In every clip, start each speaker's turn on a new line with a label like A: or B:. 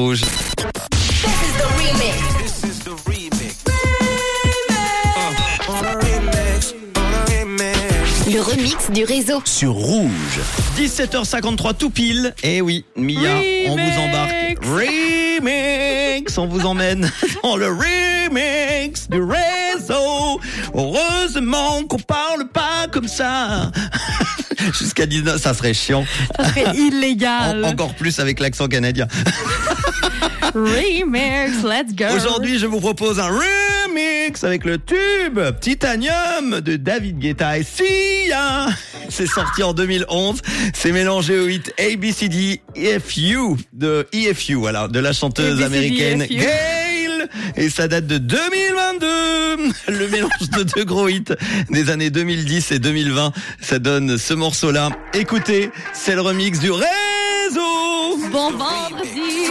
A: Rouge.
B: Le remix du réseau.
C: sur Rouge.
A: 17h53 tout pile. Et oui, Mia, on vous embarque. Remix On vous emmène dans le remix du réseau. Heureusement qu'on parle pas comme ça. Jusqu'à 19, ça serait chiant.
D: Ça serait
A: En-
D: illégal.
A: encore plus avec l'accent canadien.
D: Remix, let's go.
A: Aujourd'hui, je vous propose un remix avec le tube Titanium de David Guetta et Sia. C'est sorti en 2011. C'est mélangé au hit ABCD EFU de EFU, voilà, de la chanteuse
D: ABCD,
A: américaine
D: EFU.
A: Gail. Et ça date de 2022. Le mélange de deux gros hits des années 2010 et 2020. Ça donne ce morceau-là. Écoutez, c'est le remix du réseau.
D: Bon vendredi.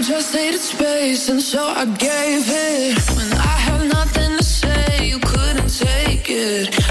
E: Just needed space, and so I gave it. When I had nothing to say, you couldn't take it.